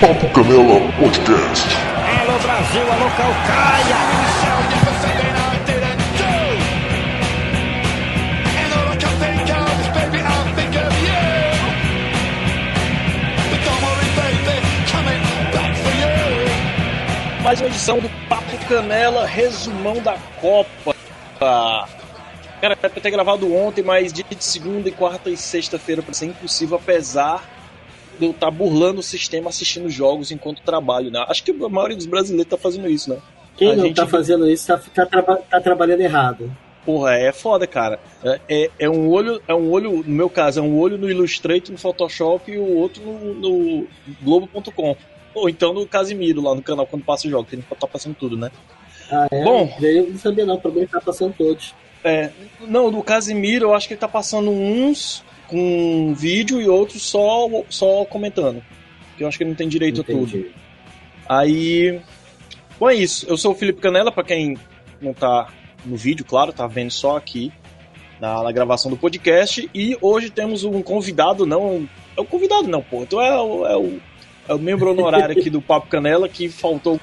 Papo Canela Podcast. Alô Brasil, alô Calcaia! Mais uma edição do Papo Canela, resumão da Copa. Cara, era pra ter gravado ontem, mas dia de segunda e quarta e sexta-feira para ser impossível, apesar de eu estar tá burlando o sistema assistindo jogos enquanto trabalho, né? Acho que a maioria dos brasileiros tá fazendo isso, né? Quem a não gente... tá fazendo isso tá, tá, traba tá, trabalhando errado. Porra, é foda, cara. É, é, é, um olho, é um olho, no meu caso, é um olho no Illustrator, no Photoshop e o outro no, no Globo.com. Ou então no Casimiro, lá no canal, quando passa o jogo, que a gente tá passando tudo, né? Ah, é? Bom, eu não sabia não, pra mim tá passando todos. É, não, do Casimiro eu acho que ele tá passando uns com vídeo e outros só, só comentando. Que eu acho que não tem direito Entendi. a tudo. Aí. Bom, é isso. Eu sou o Felipe Canela, para quem não tá no vídeo, claro, tá vendo só aqui na, na, gravação do podcast. E hoje temos um convidado, não. É o convidado, não, pô. Então é o, é o, é o membro honorário aqui do Papo Canela que faltou.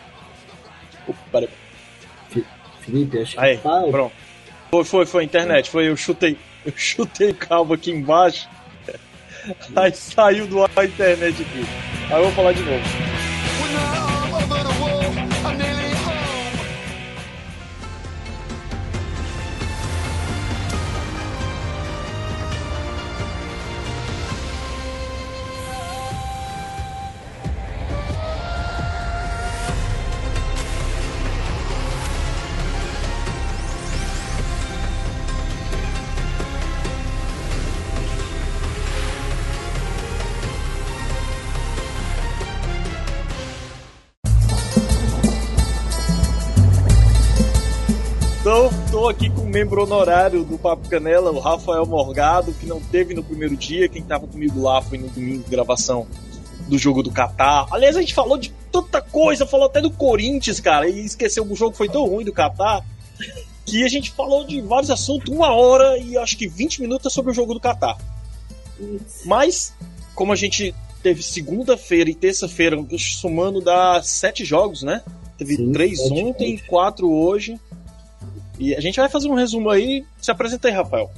Opa, peraí. Felipe, acho que Aí, tá... pronto. Foi, foi, foi, internet. Foi, eu chutei. Eu chutei o cabo aqui embaixo. Aí saiu do ar a internet aqui. Aí eu vou falar de novo. Membro honorário do Papo Canela, o Rafael Morgado, que não teve no primeiro dia. Quem estava comigo lá foi no domingo, gravação do jogo do Catar. Aliás, a gente falou de tanta coisa, falou até do Corinthians, cara, e esqueceu o jogo foi tão ruim do Catar que a gente falou de vários assuntos, uma hora e acho que 20 minutos sobre o jogo do Catar. Mas, como a gente teve segunda-feira e terça-feira, somando dá sete jogos, né? Teve Sim, três ontem, jogos. quatro hoje. E a gente vai fazer um resumo aí. Se apresenta aí, Rafael.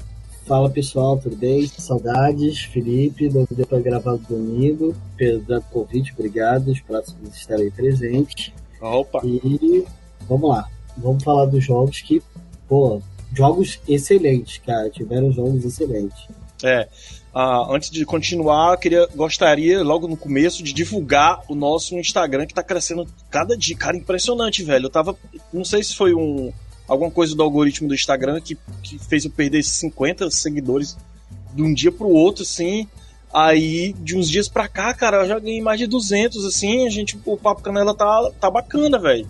Fala pessoal, tudo bem? Saudades, Felipe, não deu pra gravar domingo, do convite, obrigado, os próximos estarei presente. Opa! E vamos lá, vamos falar dos jogos que, pô, jogos excelentes, cara, tiveram jogos excelentes. É. Ah, antes de continuar, queria, gostaria, logo no começo, de divulgar o nosso Instagram que tá crescendo cada dia. Cara, impressionante, velho. Eu tava. Não sei se foi um. Alguma coisa do algoritmo do Instagram que, que fez eu perder 50 seguidores de um dia pro outro, assim. Aí, de uns dias pra cá, cara, eu já ganhei mais de 200, assim. A gente, o Papo Canela tá, tá bacana, velho.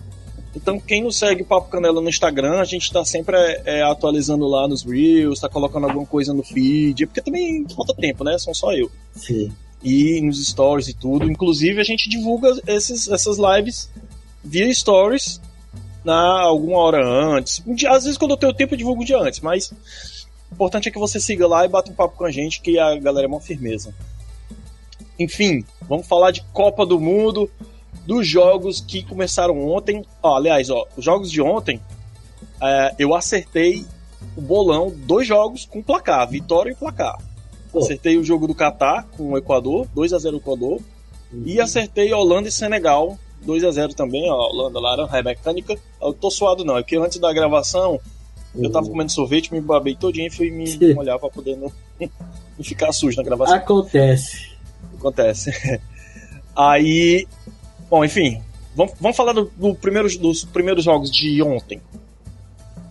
Então, quem não segue o Papo Canela no Instagram, a gente tá sempre é, atualizando lá nos Reels, tá colocando alguma coisa no feed, porque também falta tempo, né? São só eu. Sim. E nos stories e tudo. Inclusive, a gente divulga esses, essas lives via stories na alguma hora antes. Um dia, às vezes, quando eu tenho tempo, eu divulgo um dia antes, mas o importante é que você siga lá e bata um papo com a gente, que a galera é uma firmeza. Enfim, vamos falar de Copa do Mundo, dos jogos que começaram ontem. Ó, aliás, ó, os jogos de ontem, é, eu acertei o bolão, dois jogos com placar, vitória e placar. Pô. Acertei o jogo do Catar com o Equador, 2 a 0 Equador. E acertei Holanda e Senegal, 2 a 0 também, ó, Holanda, Laranja Mecânica. Eu tô suado não, é porque antes da gravação eu tava comendo sorvete, me babei todinho e fui me Sim. molhar pra poder não, não ficar sujo na gravação. Acontece. Acontece. Aí, bom, enfim, vamos, vamos falar do, do primeiro, dos primeiros jogos de ontem.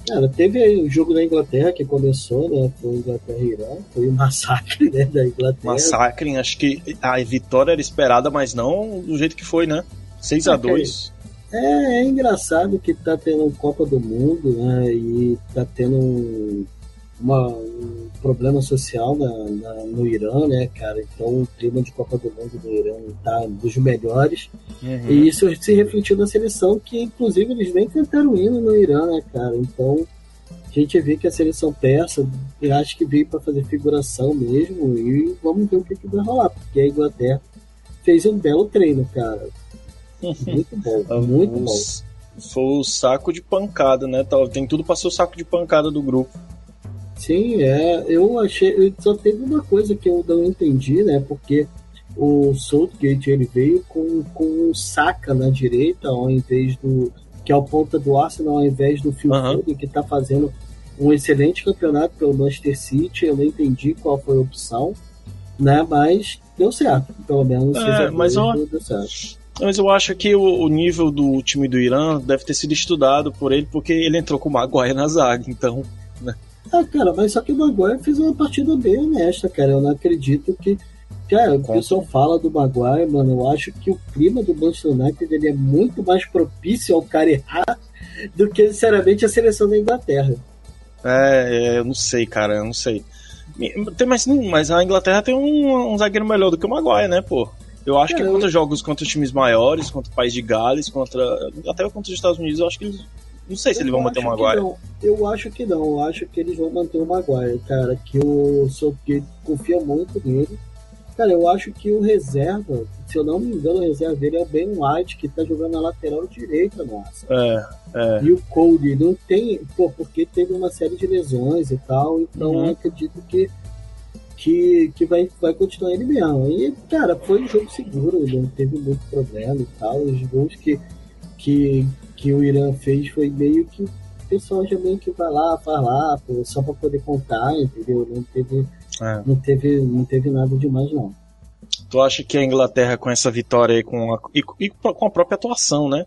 Cara, teve aí o jogo da Inglaterra que começou, né? Foi Inglaterra e Irã, foi um massacre, né, da Inglaterra. Massacre, acho que a vitória era esperada, mas não do jeito que foi, né? 6 a 2 É, é engraçado que tá tendo Copa do Mundo, né? E tá tendo um, uma- um problema social na, na- no Irã, né, cara? Então o clima de Copa do Mundo no Irã tá dos melhores. Uhum. E isso se refletiu na seleção, que inclusive eles nem tentaram ir no Irã, né, cara? Então a gente vê que a seleção persa, eu acho que veio para fazer figuração mesmo, e vamos ver o que, que vai rolar, porque a Inglaterra fez um belo treino, cara. Muito bom, muito bom. Foi o saco de pancada, né? Tem tudo para ser o saco de pancada do grupo. Sim, é. Eu achei. Só teve uma coisa que eu não entendi, né? Porque o Southgate ele veio com, com o Saka na direita, ao invés do. que é o ponta do Arsenal, ao invés do Phil uhum. Foden, que está fazendo um excelente campeonato pelo Manchester City. Eu não entendi qual foi a opção, né? Mas deu certo. Pelo menos é, mas ó, deu certo. Mas eu acho que o, o, nível do time do Irã deve ter sido estudado por ele, porque ele entrou com o Maguire na zaga, então. Né? Ah, cara, mas só que o Maguire fez uma partida bem honesta, cara. Eu não acredito que. Cara, o pessoal fala do Maguire, mano. Eu acho que o clima do Manchester United ele é muito mais propício ao cara errar do que, sinceramente, a seleção da Inglaterra. É, é eu não sei, cara, eu não sei. Tem, mas, mas a Inglaterra tem um, um zagueiro melhor do que o Maguire, né, pô? Eu acho que contra jogos contra times maiores, contra o país de Gales, contra. Até contra os Estados Unidos, eu acho que eles. Não sei se eu eles vão manter o Maguire. Eu acho que não, eu acho que eles vão manter o Maguire, cara. Que o Southgate confia muito nele. Cara, eu acho que o reserva, se eu não me engano, o reserva dele é o Ben White, que tá jogando na lateral direita, nossa. É, é. E o Cody não tem, pô, porque teve uma série de lesões e tal, então uhum. eu acredito que que, que vai, vai continuar ele mesmo. E, cara, foi um jogo seguro, não teve muito problema e tal. Os gols que, que, que o Irã fez foi meio que o pessoal já meio que vai lá, faz lá, pô, só para poder contar, entendeu? Não teve, é. não, teve, não teve nada demais, não. Tu acha que a Inglaterra, com essa vitória aí, com a, e, e com a própria atuação, né?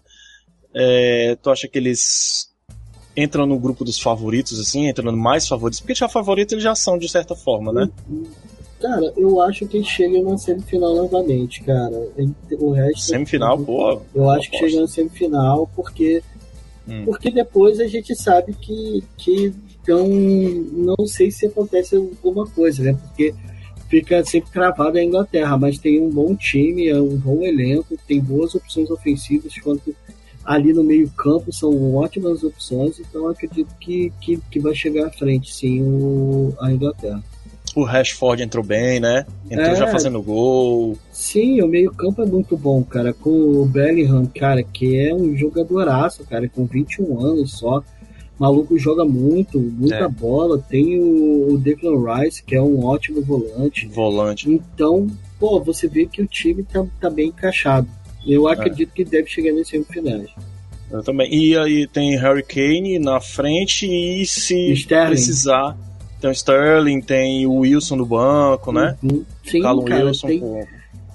É, tu acha que eles entram no grupo dos favoritos, assim, entram no mais favoritos, porque já favoritos eles já são de certa forma, né? Cara, eu acho que chega na semifinal novamente, cara. O resto. Semifinal, pô. Eu acho que chega na semifinal porque. Hum. Porque depois a gente sabe que, que então não sei se acontece alguma coisa, né? Porque fica sempre cravado a Inglaterra, mas tem um bom time, é um bom elenco, tem boas opções ofensivas quanto ali no meio campo são ótimas opções, então acredito que, que, que vai chegar à frente, sim, o, a Inglaterra. O Rashford entrou bem, né? Entrou é, já fazendo gol. Sim, o meio campo é muito bom, cara. Com o Bellingham, cara, que é um jogadoraço, cara, com 21 anos só. O maluco joga muito, muita é. bola. Tem o, o Declan Rice, que é um ótimo volante. Volante. Então, pô, você vê que o time tá, tá bem encaixado. Eu é. acredito é. que deve chegar nesse semifinais. Eu também. E aí tem Harry Kane na frente e se Sterling. precisar. Tem o Sterling, tem o Wilson no banco, né? Uhum. Sim, Callum cara, Wilson. Tem,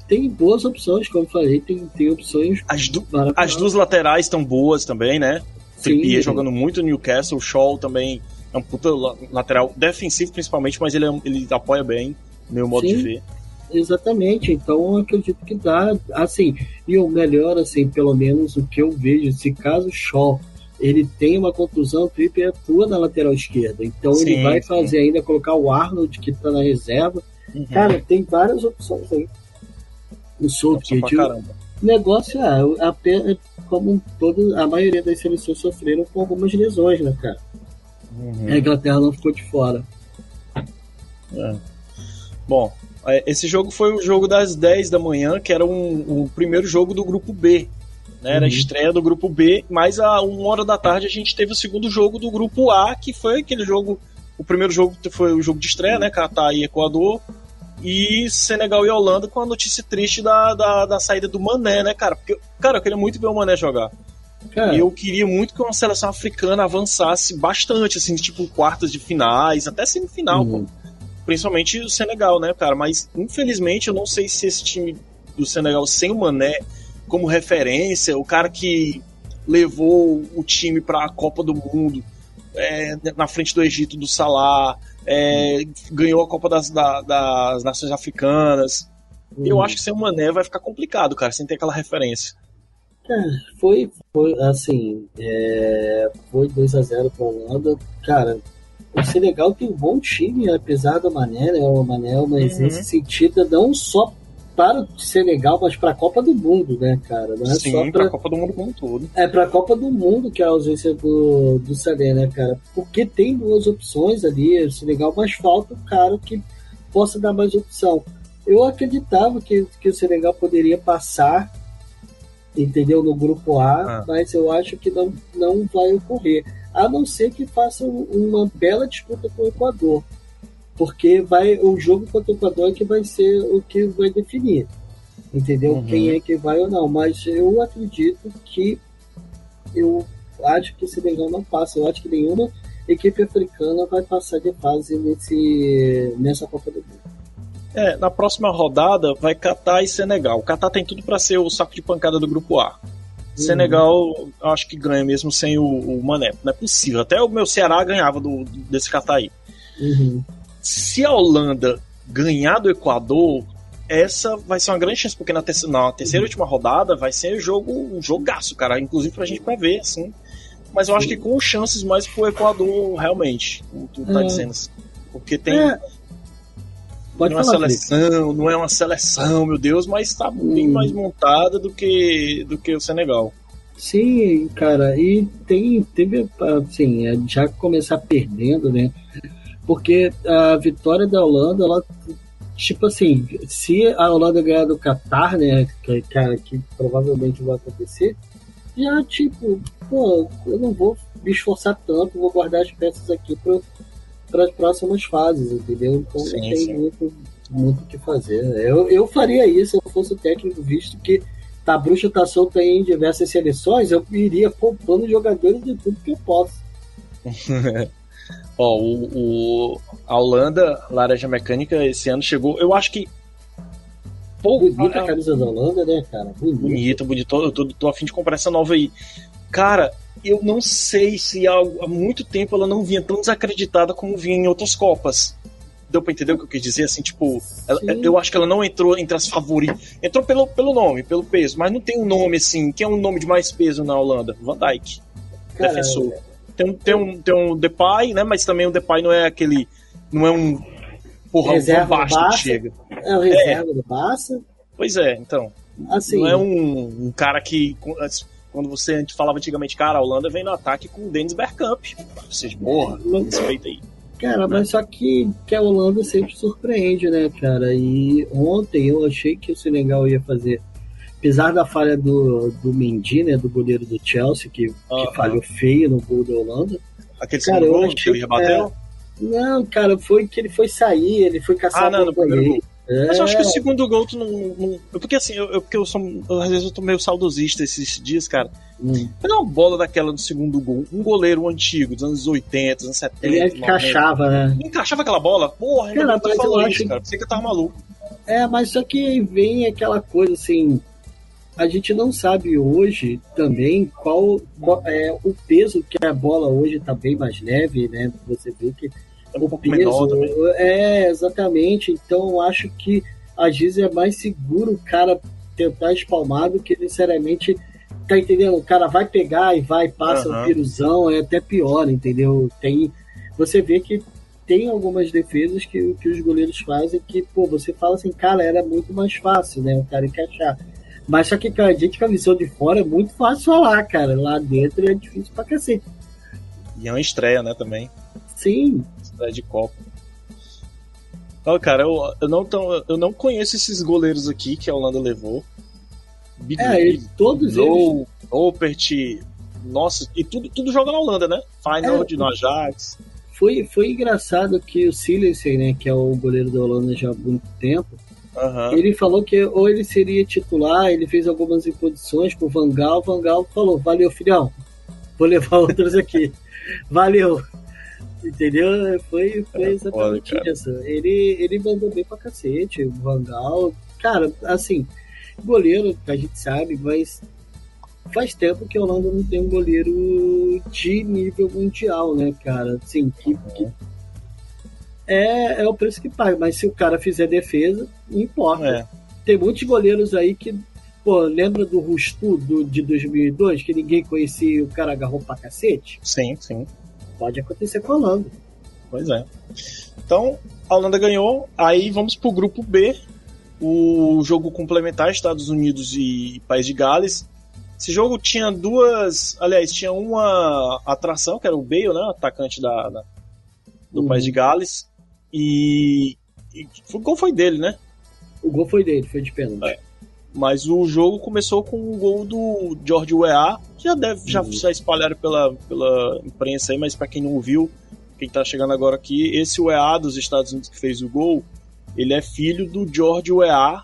tem boas opções, como eu falei, tem, tem opções. As, du as duas laterais estão boas também, né? Trippier jogando muito no Newcastle, o Shaw também é um puta lateral defensivo principalmente, mas ele, é, ele apoia bem, meu modo Sim. de ver. Exatamente, então eu acredito que dá, assim, e o melhor, assim, pelo menos o que eu vejo, se caso o Shaw ele tem uma contusão, o Trippier atua na lateral esquerda, então sim, ele vai fazer sim. ainda, colocar o Arnold que tá na reserva, uhum. cara, tem várias opções aí. O Southgate, o negócio é, apenas, como todo, a maioria das seleções sofreram com algumas lesões, né, cara? Uhum. A Inglaterra não ficou de fora. É. Bom, é, esse jogo foi o jogo das 10 da manhã, que era um, o primeiro jogo do grupo B. Né? Era uhum. a estreia do grupo B, mas a uma hora da tarde a gente teve o segundo jogo do grupo A, que foi aquele jogo. O primeiro jogo foi o jogo de estreia, né? Catar e Equador. E Senegal e Holanda com a notícia triste da, da, da saída do Mané, né, cara? Porque, cara, eu queria muito ver o Mané jogar. E eu queria muito que uma seleção africana avançasse bastante, assim, tipo quartas de finais, até semifinal, uhum. pô principalmente o Senegal, né, cara? Mas infelizmente eu não sei se esse time do Senegal sem o Mané como referência, o cara que levou o time para a Copa do Mundo é, na frente do Egito do Salah, é, ganhou a Copa das, da, das Nações Africanas. Uhum. Eu acho que sem o Mané vai ficar complicado, cara, sem ter aquela referência. É, foi, foi assim, é, foi 2 a 0 para a Holanda. Cara, o Senegal tem um bom time, apesar do Mané, né? O Mané, mas uhum. nesse sentido, não só para o Senegal, mas para a Copa do Mundo, né, cara? Não é Sim, para a Copa do Mundo como um todo. É para a Copa do Mundo que é a ausência do, do Sané, né, cara? Porque tem duas opções ali, o Senegal, mas falta um cara que possa dar mais opção. eu acreditava que, que o Senegal poderia passar, entendeu, no grupo A, ah. mas eu acho que não, não vai ocorrer. A não ser que faça uma bela disputa com o Equador. Porque vai o jogo contra o Equador é que vai ser o que vai definir. Entendeu? Uhum. Quem é que vai ou não. Mas eu acredito que eu acho que o Senegal não passa. Eu acho que nenhuma equipe africana vai passar de fase nesse, nessa Copa do Mundo. É, na próxima rodada vai Catar e Senegal. O Catar tem tudo para ser o saco de pancada do grupo A. Uhum. Senegal, acho que ganha mesmo sem o, o, Mané. Não é possível. Até o meu Ceará ganhava do, desse Catar aí. Uhum. Se a Holanda ganhar do Equador, essa vai ser uma grande chance, porque na, terceira, na terceira uhum. última rodada vai ser jogo, um jogaço, cara. Inclusive pra gente pra ver, assim. Mas eu acho que com chances mais pro Equador, realmente, como tu tá é. dizendo. Assim. Porque tem. É. Pode não é uma seleção, não é uma seleção, meu Deus, mas está bem hum. mais montada do que, do que o Senegal. Sim, cara, e tem, teve, assim, é, já começar perdendo, né? Porque a vitória da Holanda, ela, tipo assim, se a Holanda ganhar do Qatar, né, que, cara, que provavelmente vai acontecer, já, tipo, pô, eu não vou me esforçar tanto, vou guardar as peças aqui para as próximas fases, entendeu? Então sim, não tem sim. muito muito o que fazer. Eu, eu faria isso se eu fosse o técnico, visto que tá, a bruxa tá solta em diversas seleções, eu iria poupando jogadores de tudo que eu posso. Ó, o, o, a Holanda, Laranja Mecânica, esse ano chegou, eu acho que Pô, bonita a camisa da Holanda, né, cara? Bonita, bonita. bonita. Eu tô, tô a fim de comprar essa nova aí. Cara, eu não sei se há, há muito tempo ela não vinha tão desacreditada como vinha em outras Copas. Deu pra entender o que eu quis dizer? Assim, tipo, ela, eu acho que ela não entrou entre as favoritas. Entrou pelo, pelo nome, pelo peso, mas não tem um nome assim. Quem é um nome de mais peso na Holanda? Van Dijk. Caramba. Defensor. Tem, tem, um, tem um Depay, né? Mas também o Depay não é aquele. Não é um porra, reserva baixo que chega. É o reserva é. do Barça. Pois é, então. Assim, não é um, um cara que. Quando você a gente falava antigamente, cara, a Holanda vem no ataque com o Dennis Bergkamp. Vocês, porra, respeita aí. Cara, mas só que, que a Holanda sempre surpreende, né, cara? E ontem eu achei que o Senegal ia fazer. Apesar da falha do, do Mendy, né, do goleiro do Chelsea, que, que falhou feio no gol da Holanda. Aquele cara, achei, que ele rebateu? É, não, cara, foi que ele foi sair, ele foi caçar ah, não, no primeiro gol. É. Mas eu acho que o segundo gol tu não. não porque assim, eu, eu, porque eu sou. às vezes eu tô meio saudosista esses dias, cara. Hum. Pegar uma bola daquela no segundo gol, um goleiro antigo, dos anos 80, dos anos 70. Ele encaixava, né? Encaixava aquela bola? Porra, ainda cara, mas eu acho... isso, cara. Pensei que eu tava maluco. É, mas só que vem aquela coisa assim. A gente não sabe hoje também qual, qual é o peso que a bola hoje tá bem mais leve, né? Você vê que é um o pouco peso, menor também. É, exatamente. Então eu acho que às vezes é mais seguro o cara tentar espalmar do que necessariamente. Tá entendendo? O cara vai pegar e vai, passa uhum. o piruzão, é até pior, entendeu? Tem. Você vê que tem algumas defesas que, que os goleiros fazem que, pô, você fala assim, cara, era muito mais fácil, né? O cara encaixar. Mas só que, cara, a gente com a visão de fora é muito fácil falar, cara. Lá dentro é difícil pra cacete. E é uma estreia, né, também. Sim, de Copa. Então, cara, eu, eu, não tão, eu não conheço esses goleiros aqui que a Holanda levou. Big é, Big, todos Low, eles. Opert, nossa, e tudo, tudo joga na Holanda, né? Final é, no Ajax. Foi, foi engraçado que o Silencer, né, que é o goleiro da Holanda já há muito tempo, uhum. ele falou que ou ele seria titular, ele fez algumas imposições pro Vangal, Vangal falou, valeu, filhão, vou levar outros aqui. valeu. Entendeu? Foi, foi é exatamente foda, isso. Ele, ele mandou bem pra cacete, o Vangal. Cara, assim, goleiro, a gente sabe, mas faz tempo que a Holanda não tem um goleiro de nível mundial, né, cara? Assim, que, que é, é o preço que paga, mas se o cara fizer defesa, não importa. É. Tem muitos goleiros aí que, pô, lembra do Rustu do, de 2002, que ninguém conhecia e o cara agarrou pra cacete? Sim, sim pode acontecer com a Holanda. Pois é. Então, a Holanda ganhou. Aí vamos pro grupo B. O jogo complementar Estados Unidos e País de Gales. Esse jogo tinha duas. Aliás, tinha uma atração, que era o Bale, né? Atacante da, da do uhum. País de Gales. E, e. O gol foi dele, né? O gol foi dele, foi de pênalti. É. Mas o jogo começou com o gol do George Weah, que já deve já uhum. se espalhar pela, pela imprensa aí, mas para quem não ouviu, quem tá chegando agora aqui, esse Weah dos Estados Unidos que fez o gol, ele é filho do George Weah,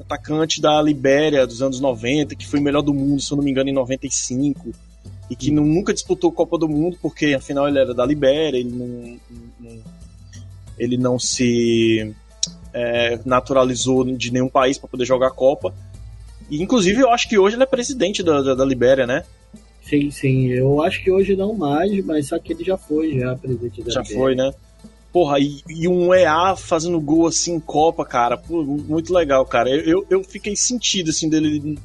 atacante da Libéria dos anos 90, que foi o melhor do mundo, se eu não me engano, em 95, e que não, nunca disputou Copa do Mundo, porque afinal ele era da Libéria, ele não, não ele não se é, naturalizou de nenhum país para poder jogar a Copa. E, inclusive, eu acho que hoje ele é presidente da, da, da, Libéria, né? Sim, sim. Eu acho que hoje não mais, mas só que ele já foi, já presidente da já Libéria. Já foi, né? Porra, e, e, um EA fazendo gol assim em Copa, cara. Pô, muito legal, cara. Eu, eu, eu, fiquei sentido, assim, dele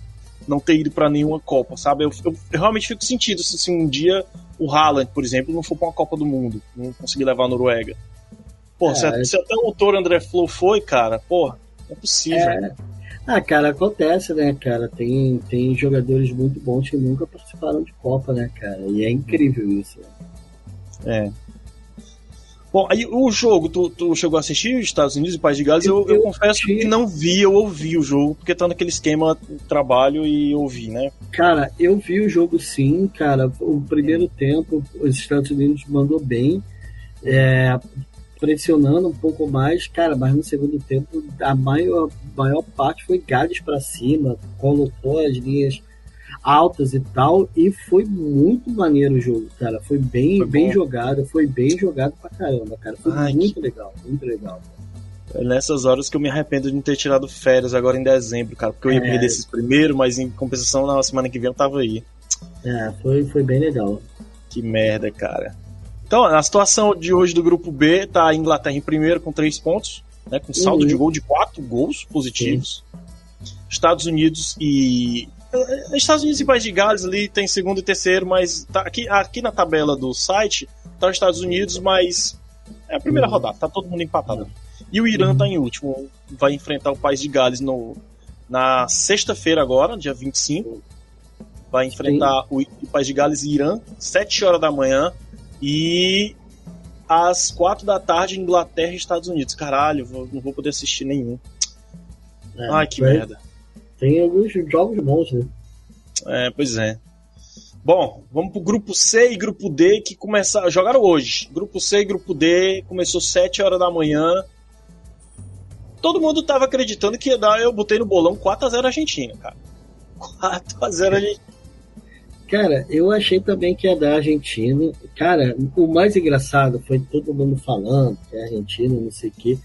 não ter ido para nenhuma Copa, sabe? Eu, eu, eu, realmente fico sentido se assim, um dia o Haaland, por exemplo, não for pra uma Copa do Mundo, não conseguir levar a Noruega. Pô, é, se, se, até o autor André Flo foi, cara, porra, é possível. É. Ah, cara, acontece, né, cara? Tem, tem jogadores muito bons que nunca participaram de Copa, né, cara? E é incrível isso. É. Bom, aí o jogo, tu, tu chegou a assistir os Estados Unidos e País de Gales? Eu, eu, eu confesso que não vi, eu ouvi o jogo, porque tá naquele esquema trabalho e ouvi, né? Cara, eu vi o jogo sim, cara. O primeiro tempo, os Estados Unidos mandou bem. É, pressionando um pouco mais, cara, mas no segundo tempo a maior, maior parte foi Gales para cima, colocou as linhas altas e tal, e foi muito maneiro o jogo, cara. Foi bem, foi bem jogado, foi bem jogado pra caramba, cara. Foi Ai, muito que... legal, muito legal. É nessas horas que eu me arrependo de não ter tirado férias agora em dezembro, cara, porque eu ia é... perder esses primeiro, mas em compensação na semana que vem eu tava aí. É, foi, foi bem legal. Que merda, cara. Então, a situação de hoje do grupo B tá a Inglaterra em primeiro com três pontos, né, com saldo uhum. de gol de quatro gols positivos. Estados Unidos e eh, Estados Unidos e País de Gales ali tem segundo e terceiro, mas tá aqui, aqui na tabela do site tá os Estados Unidos, mas é a primeira uhum. rodada, tá todo mundo empatado. E o Irã uhum. tá em último, vai enfrentar o País de Gales no, na sexta-feira agora, dia 25. Vai enfrentar o, o País de Gales e Irã, 7 horas da manhã. E às quatro da tarde, Inglaterra e Estados Unidos. Caralho, vou, não vou poder assistir nenhum. É, Ai, que merda. Tem alguns jogos bons, né? É, pois é. Bom, vamos pro grupo C e grupo D que começaram. Jogaram hoje. Grupo C e grupo D começou 7 horas da manhã. Todo mundo tava acreditando que ia dar. Eu botei no bolão 4x0 Argentina, cara. 4x0 Argentina. Cara, eu achei também que ia dar Argentina. Cara, o mais engraçado foi todo mundo falando que é Argentina, não sei o quê.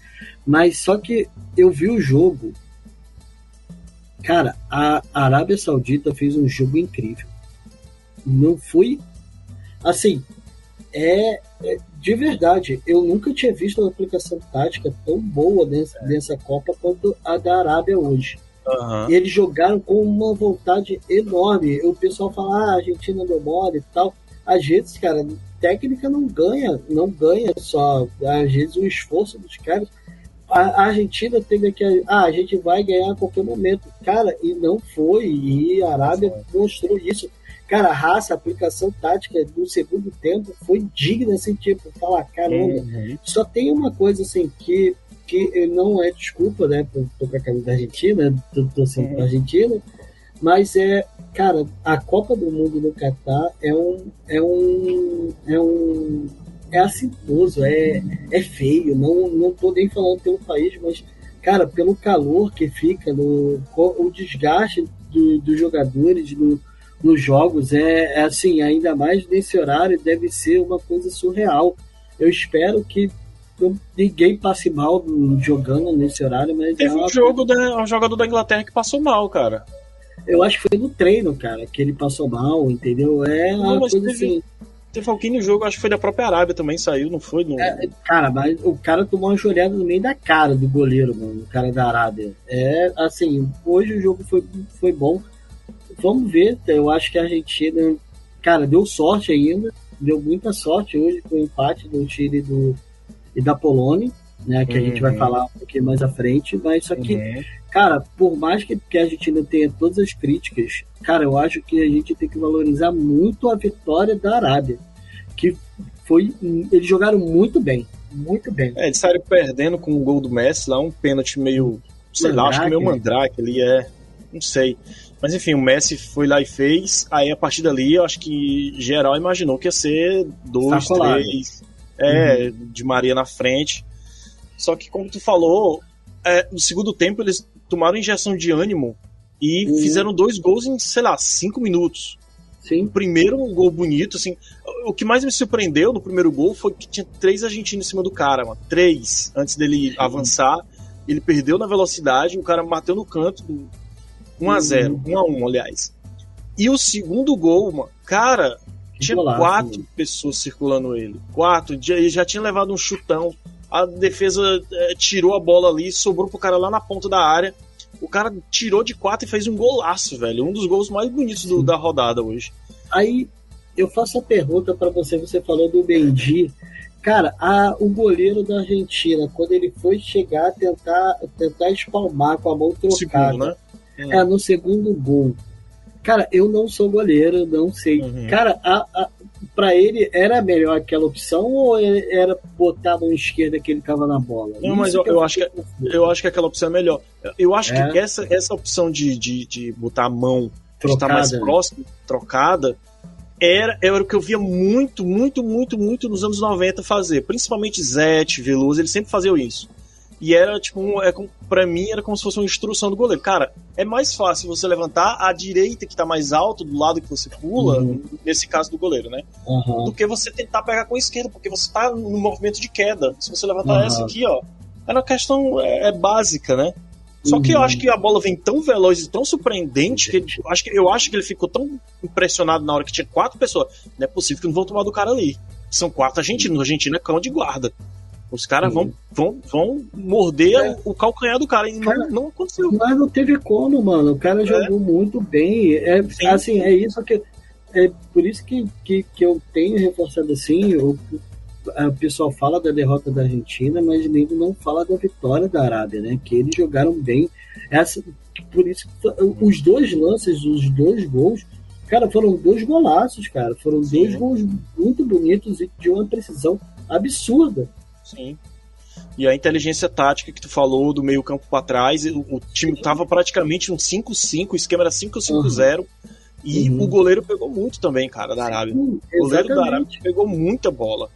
Mas só que eu vi o jogo. Cara, a Arábia Saudita fez um jogo incrível. Não foi. Assim, é, é, de verdade, eu nunca tinha visto uma aplicação tática tão boa nessa, nessa Copa quanto a da Arábia hoje. Uhum. E eles jogaram com uma vontade enorme. O pessoal fala, ah, a Argentina deu mole e tal. Às vezes, cara, técnica não ganha, não ganha só. Às vezes o esforço dos caras. A, Argentina teve que. Ah, a gente vai ganhar a qualquer momento. Cara, e não foi. E a Arábia mostrou isso. Cara, a raça, a aplicação tática do segundo tempo foi digna, assim, tipo, falar, caramba. Uhum. Só tem uma coisa, assim, que que não é desculpa, né, por tocar a camisa da Argentina, tô torcendo pra Argentina, mas é, cara, a Copa do Mundo no Catar é um, é um, é um, é assintoso, é, é feio, não, não tô nem falando pelo país, mas, cara, pelo calor que fica, no, o desgaste do, dos jogadores no, nos jogos, é, é assim, ainda mais nesse horário, deve ser uma coisa surreal. Eu espero que ninguém passe mal jogando nesse horário, mas. Teve é um jogo da, um jogador da Inglaterra que passou mal, cara. Eu acho que foi no treino, cara, que ele passou mal, entendeu? É não, uma coisa teve, assim. Teve alguém no jogo, acho que foi da própria Arábia também, saiu, não foi? No... É, cara, mas o cara tomou uma joelhada no meio da cara do goleiro, mano, o cara da Arábia. É, assim, hoje o jogo foi, foi bom. Vamos ver, eu acho que a Argentina, cara, deu sorte ainda, deu muita sorte hoje com o empate do Chile do, e da Polônia, né, que uhum. a gente vai uhum. falar um pouquinho mais à frente, mas só que, uhum. cara, por mais que, que a gente não tenha todas as críticas, cara, eu acho que a gente tem que valorizar muito a vitória da Arábia, que foi, eles jogaram muito bem, muito bem. É, eles saíram perdendo com o gol do Messi lá, um pênalti meio sei lá, acho que meu Mandrake ali é. Não sei. Mas enfim, o Messi foi lá e fez. Aí a partir dali, eu acho que geral imaginou que ia ser dois, Sacolado. três. É, uhum. de Maria na frente. Só que, como tu falou, é, no segundo tempo eles tomaram injeção de ânimo e uhum. fizeram dois gols em, sei lá, cinco minutos. Sim. O primeiro um gol bonito, assim. O que mais me surpreendeu no primeiro gol foi que tinha três argentinos em cima do cara, mano. Três, antes dele Sim. avançar. Ele perdeu na velocidade, o cara bateu no canto. 1 a 0 1 a 1 aliás. E o segundo gol, mano, cara, tinha golaço, quatro pessoas circulando ele. Quatro. Ele já tinha levado um chutão. A defesa é, tirou a bola ali, sobrou pro cara lá na ponta da área. O cara tirou de quatro e fez um golaço, velho. Um dos gols mais bonitos do, da rodada hoje. Aí eu faço a pergunta para você. Você falou do Mendy. Cara, a, o goleiro da Argentina, quando ele foi chegar, tentar, tentar espalmar com a mão trocada. Segundo, né? É, no segundo gol. Cara, eu não sou goleiro, não sei. Uhum. Cara, a, a, pra ele era melhor aquela opção ou era botar a mão esquerda que ele tava na bola? Não, mas eu, eu, acho que, eu acho que aquela opção é melhor. Eu acho é. que essa, essa opção de, de, de botar a mão trocada. estar mais próximo, trocada, era, era o que eu via muito, muito, muito, muito nos anos 90 fazer. Principalmente Zete, Veloso, eles sempre faziam isso. E era tipo, um, é, pra mim era como se fosse uma instrução do goleiro. Cara, é mais fácil você levantar a direita que tá mais alto, do lado que você pula, uhum. nesse caso do goleiro, né? Uhum. Do que você tentar pegar com a esquerda, porque você tá no movimento de queda. Se você levantar uhum. essa aqui, ó, é uma questão é, é básica, né? Só que eu acho que a bola vem tão veloz e tão surpreendente que ele, acho que, eu acho que ele ficou tão impressionado na hora que tinha quatro pessoas. Não é possível que não vão tomar do cara ali. São quatro argentinos. O argentino é cão de guarda. Os caras vão, vão, vão morder é. o, o, calcanhar do cara e cara, não, não aconteceu. Mas não teve como, mano. O cara é. jogou muito bem. É, assim, é isso que. É por isso que, que, que eu tenho reforçado assim. O, pessoal fala da derrota da Argentina, mas nem não fala da vitória da Arábia, né? Que eles jogaram bem. Essa, por isso, os dois lances, os dois gols, cara, foram dois golaços, cara. Foram Sim. dois gols muito bonitos e de uma precisão absurda. Sim. E a inteligência tática que tu falou do meio campo para trás, o, o, time tava praticamente um 5-5, o esquema era 5-5-0. Uhum. E uhum. o goleiro pegou muito também, cara, da Arábia. Sim, o goleiro da Arábia pegou muita bola.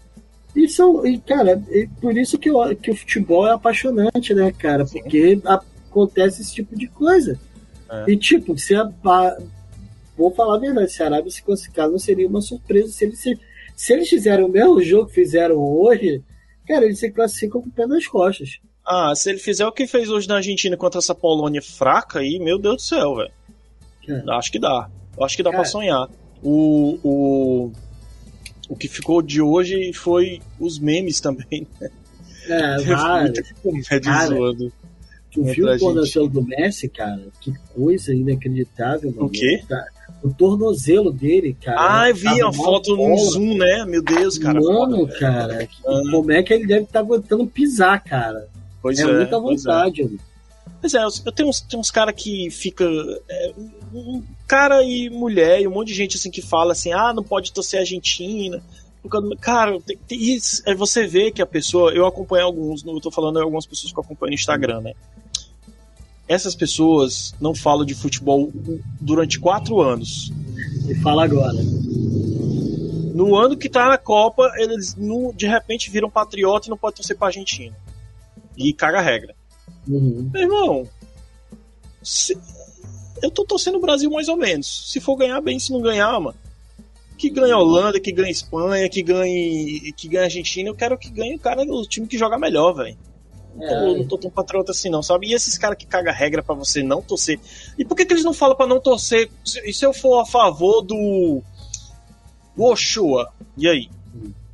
Isso, e, cara, e por isso que, eu, que o futebol é apaixonante, né, cara? Sim. Porque acontece esse tipo de coisa. É. E, tipo, se a, a, vou falar a verdade, se a Arábia se classificar, não seria uma surpresa se eles, se, se eles fizerem o mesmo jogo que fizeram hoje, Cara, ele se classifica com o pé nas costas. Ah, se ele fizer o que fez hoje na Argentina contra essa Polônia fraca aí, meu Deus do céu, velho. É. Acho que dá. Acho que dá Cara. pra sonhar. O, o, o que ficou de hoje foi os memes também, né? É, vários. Cara, zoando. Tu viu o tornozelo do Messi, cara? Que coisa inacreditável, mano. O quê? Cara, o tornozelo dele, cara. Ah, eu vi a foto no zoom, né? Meu Deus, cara. Mano, foda, cara, ah. como é que ele deve estar tá aguentando pisar, cara? Pois é. É muita é. vontade, é. Pois é, eu tenho uns, tenho uns caras que fica. É, um cara e mulher, e um monte de gente assim que fala assim, ah, não pode torcer Argentina. Cara, tem, tem, isso, é você vê que a pessoa. Eu acompanho alguns, eu tô falando algumas pessoas que eu acompanho no Instagram, né? Essas pessoas não falam de futebol durante quatro anos. E fala agora. No ano que tá na Copa, eles de repente viram patriota e não pode torcer pra Argentina. E caga a regra. Uhum. Meu irmão, se... eu tô torcendo o Brasil mais ou menos. Se for ganhar bem, se não ganhar, mano. Que ganhe a Holanda, que ganhe a Espanha, que ganhe, que ganhe a Argentina. Eu quero que ganhe o cara, o time que joga melhor, velho. É. Eu não tô tão patriota assim, não, sabe? E esses caras que cagam regra para você não torcer. E por que, que eles não falam para não torcer? E se eu for a favor do. do Oshua? E aí?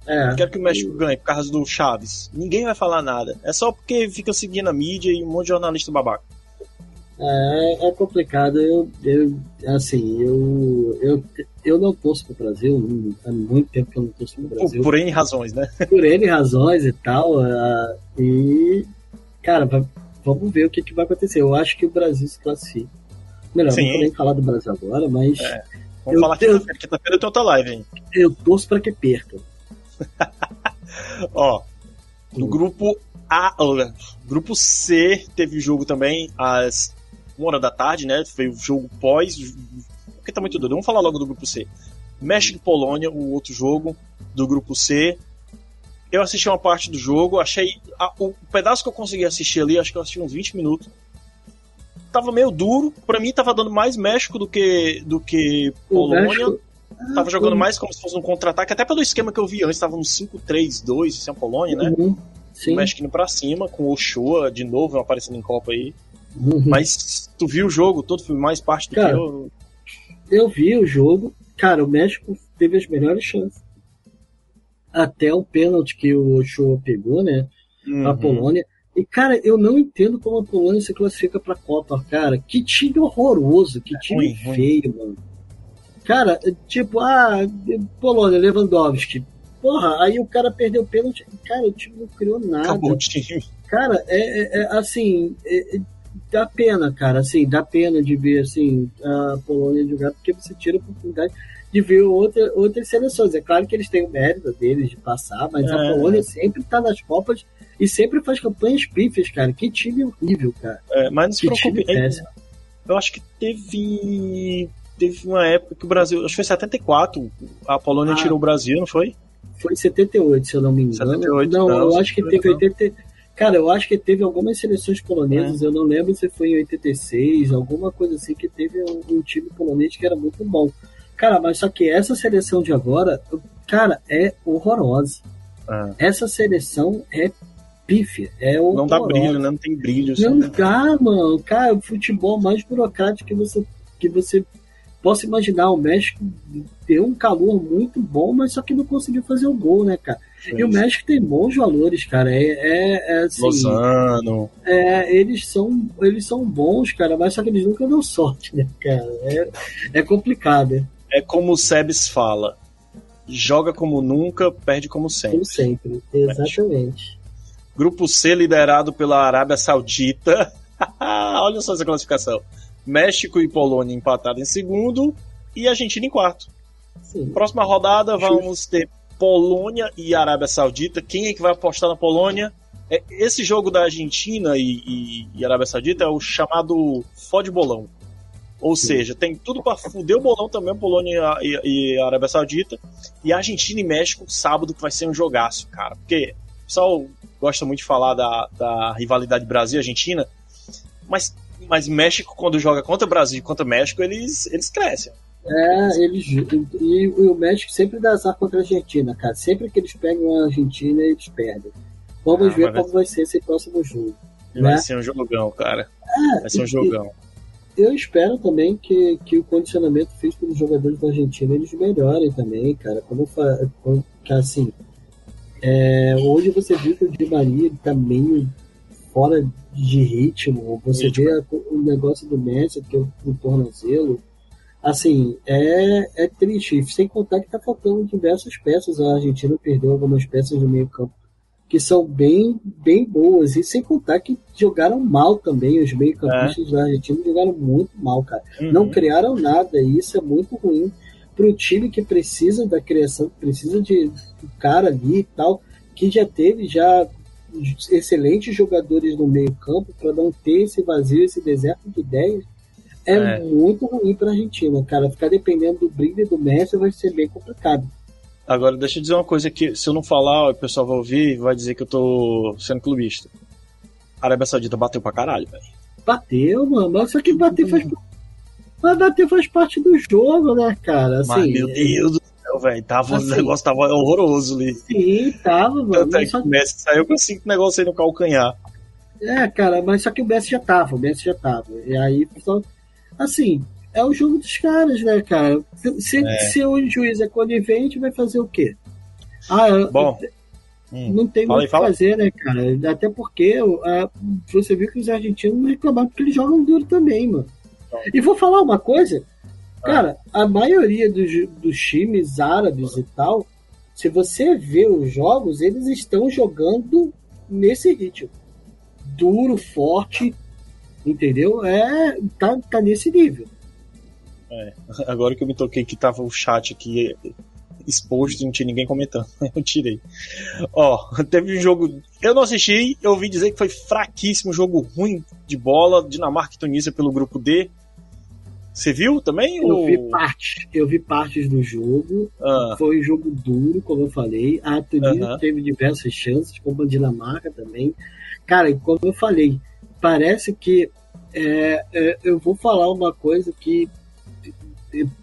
É. Quero que o México ganhe por causa do Chaves. Ninguém vai falar nada. É só porque fica seguindo a mídia e um monte de jornalista babaca. É, é complicado. Eu, eu, assim, eu, eu, eu não torço pro Brasil. Há muito tempo que eu não torço pro Brasil. Por, por N razões, né? Por N razões e tal. Uh, e, cara, vamos ver o que, que vai acontecer. Eu acho que o Brasil se classifica. Melhor, Sim. não vou nem falar do Brasil agora, mas. É. Vamos eu, falar quinta-feira. Quinta-feira tem outra live, hein? Eu torço pra que perca. Ó, no grupo A, grupo C teve jogo também às uma hora da tarde, né? Foi o jogo pós. Porque tá muito doido. Vamos falar logo do grupo C. México e Polônia, o outro jogo do grupo C. Eu assisti uma parte do jogo, achei. A, o pedaço que eu consegui assistir ali, acho que eu assisti uns 20 minutos. Tava meio duro. Pra mim, tava dando mais México do que, do que Polônia. Ah, tava jogando mais como se fosse um contra-ataque, até pelo esquema que eu vi antes, tava um 5-3-2, assim, a Polônia, né? Uhum, sim. O México indo pra cima, com o Ochoa de novo aparecendo em Copa aí. Uhum. Mas tu viu o jogo todo, foi mais parte do Cara, que eu. Eu vi o jogo. Cara, o México teve as melhores chances até o pênalti que o Ochoa pegou, né? Uhum. A Polônia. E, cara, eu não entendo como a Polônia se classifica pra Copa, cara. Que time horroroso, que time é ruim, feio, mano. Cara, tipo, ah, Polônia, Lewandowski. Porra, aí o cara perdeu o pênalti. Cara, o time não criou nada. Acabou o time. Cara, é, é, é assim, é, é, dá pena, cara, assim, dá pena de ver, assim, a Polônia jogar, porque você tira a oportunidade de ver outra, outras seleções. É claro que eles têm o mérito deles de passar, mas é. a Polônia sempre está nas Copas e sempre faz campanhas pífias, cara. Que time horrível, cara. É, mas não se preocupe. Eu acho que teve. Teve uma época que o Brasil. Acho que foi 74. A Polônia ah, tirou o Brasil, não foi? Foi 78, se eu não me engano. 78, não, não eu acho que teve 80. Cara, eu acho que teve algumas seleções polonesas, é. eu não lembro se foi em 86, alguma coisa assim, que teve um, um time polonês que era muito bom. Cara, mas só que essa seleção de agora, cara, é horrorosa. É. Essa seleção é pífia. É não dá brilho, né? Não tem brilho. Assim, não né? dá, mano. Cara, o futebol mais burocrático que você, que você possa imaginar. O México deu um calor muito bom, mas só que não conseguiu fazer o gol, né, cara? Sim. E o México tem bons valores, cara. É, é, é assim, Lozano. É, eles são, eles são bons, cara, mas só que eles nunca dão sorte, né, cara? É, é complicado, né? é como o Sebes fala: joga como nunca, perde como sempre. Como sempre, exatamente. Grupo C liderado pela Arábia Saudita. Olha só essa classificação. México e Polônia empatados em segundo e Argentina em quarto. Sim. Próxima rodada vamos ter Polônia e Arábia Saudita. Quem é que vai apostar na Polônia? É, esse jogo da Argentina e, e, e Arábia Saudita é o chamado fode bolão. Ou Sim. seja, tem tudo para fuder o bolão também, Polônia e, e, Arábia Saudita. E Argentina e México, sábado, que vai ser um jogaço, cara. Porque o pessoal gosta muito de falar da, da rivalidade Brasil-Argentina, mas, mas México, quando joga contra o Brasil e contra o México, eles, eles crescem. É, eles, e, o México sempre dá azar contra a Argentina, cara. Sempre que eles pegam a Argentina, eles perdem. Vamos ah, ver como vai ser esse próximo jogo. Vai né? ser um jogão, cara. É, vai ser um jogão eu espero também que, que o condicionamento feito pelos jogadores da Argentina eles melhorem também, cara. Como, como assim, é, hoje você viu que o Di Maria tá meio fora de ritmo. Você ritmo. vê o negócio do Messi, que é o, tornozelo. Assim, é, é triste. Sem contar que tá faltando diversas peças. A Argentina perdeu algumas peças do meio campo que são bem, bem boas. E sem contar que jogaram mal também. Os meio-campistas é. da Argentina jogaram muito mal, cara. Uhum. Não criaram nada. E isso é muito ruim para o time que precisa da criação, que precisa de um cara ali e tal, que já teve já excelentes jogadores no meio-campo para não ter esse vazio, esse deserto de ideias. É, é. muito ruim para a Argentina, cara. Ficar dependendo do brilho do Messi vai ser bem complicado. Agora, deixa eu dizer uma coisa que, se eu não falar, o pessoal vai ouvir e vai dizer que eu tô sendo clubista. A Arábia Saudita bateu pra caralho, velho. Bateu, mano. Só que bater faz. Mas bater faz parte do jogo, né, cara? Assim, mas, meu Deus do céu, velho. Tava, assim, o negócio tava horroroso ali. Sim, tava, mano. Tanto é que o Messi saiu com cinco negócios aí no calcanhar. É, cara, mas só que o Messi já tava, o Messi já tava. E aí, pessoal, assim, é o jogo dos caras, né, cara? Se, é. se o juiz é conivente, vai fazer o quê? Ah, Bom, não tem muito o que fazer, né, cara? Até porque a, você viu que os argentinos não reclamaram porque eles jogam duro também, mano. Então. E vou falar uma coisa, cara, a maioria dos, dos times árabes e tal, se você vê os jogos, eles estão jogando nesse ritmo. Duro, forte, entendeu? É, tá, tá nesse nível. É, agora que eu me toquei que tava o chat aqui exposto, não tinha ninguém comentando. Eu tirei. Ó, teve um jogo. Eu não assisti, eu ouvi dizer que foi fraquíssimo, jogo ruim de bola, Dinamarca e Tunísia pelo grupo D. Você viu também? Eu ou... vi partes, eu vi partes do jogo. Ah. Foi um jogo duro, como eu falei. A Tunísia uh -huh. teve diversas chances, como a Dinamarca também. Cara, como eu falei, parece que é, é, eu vou falar uma coisa que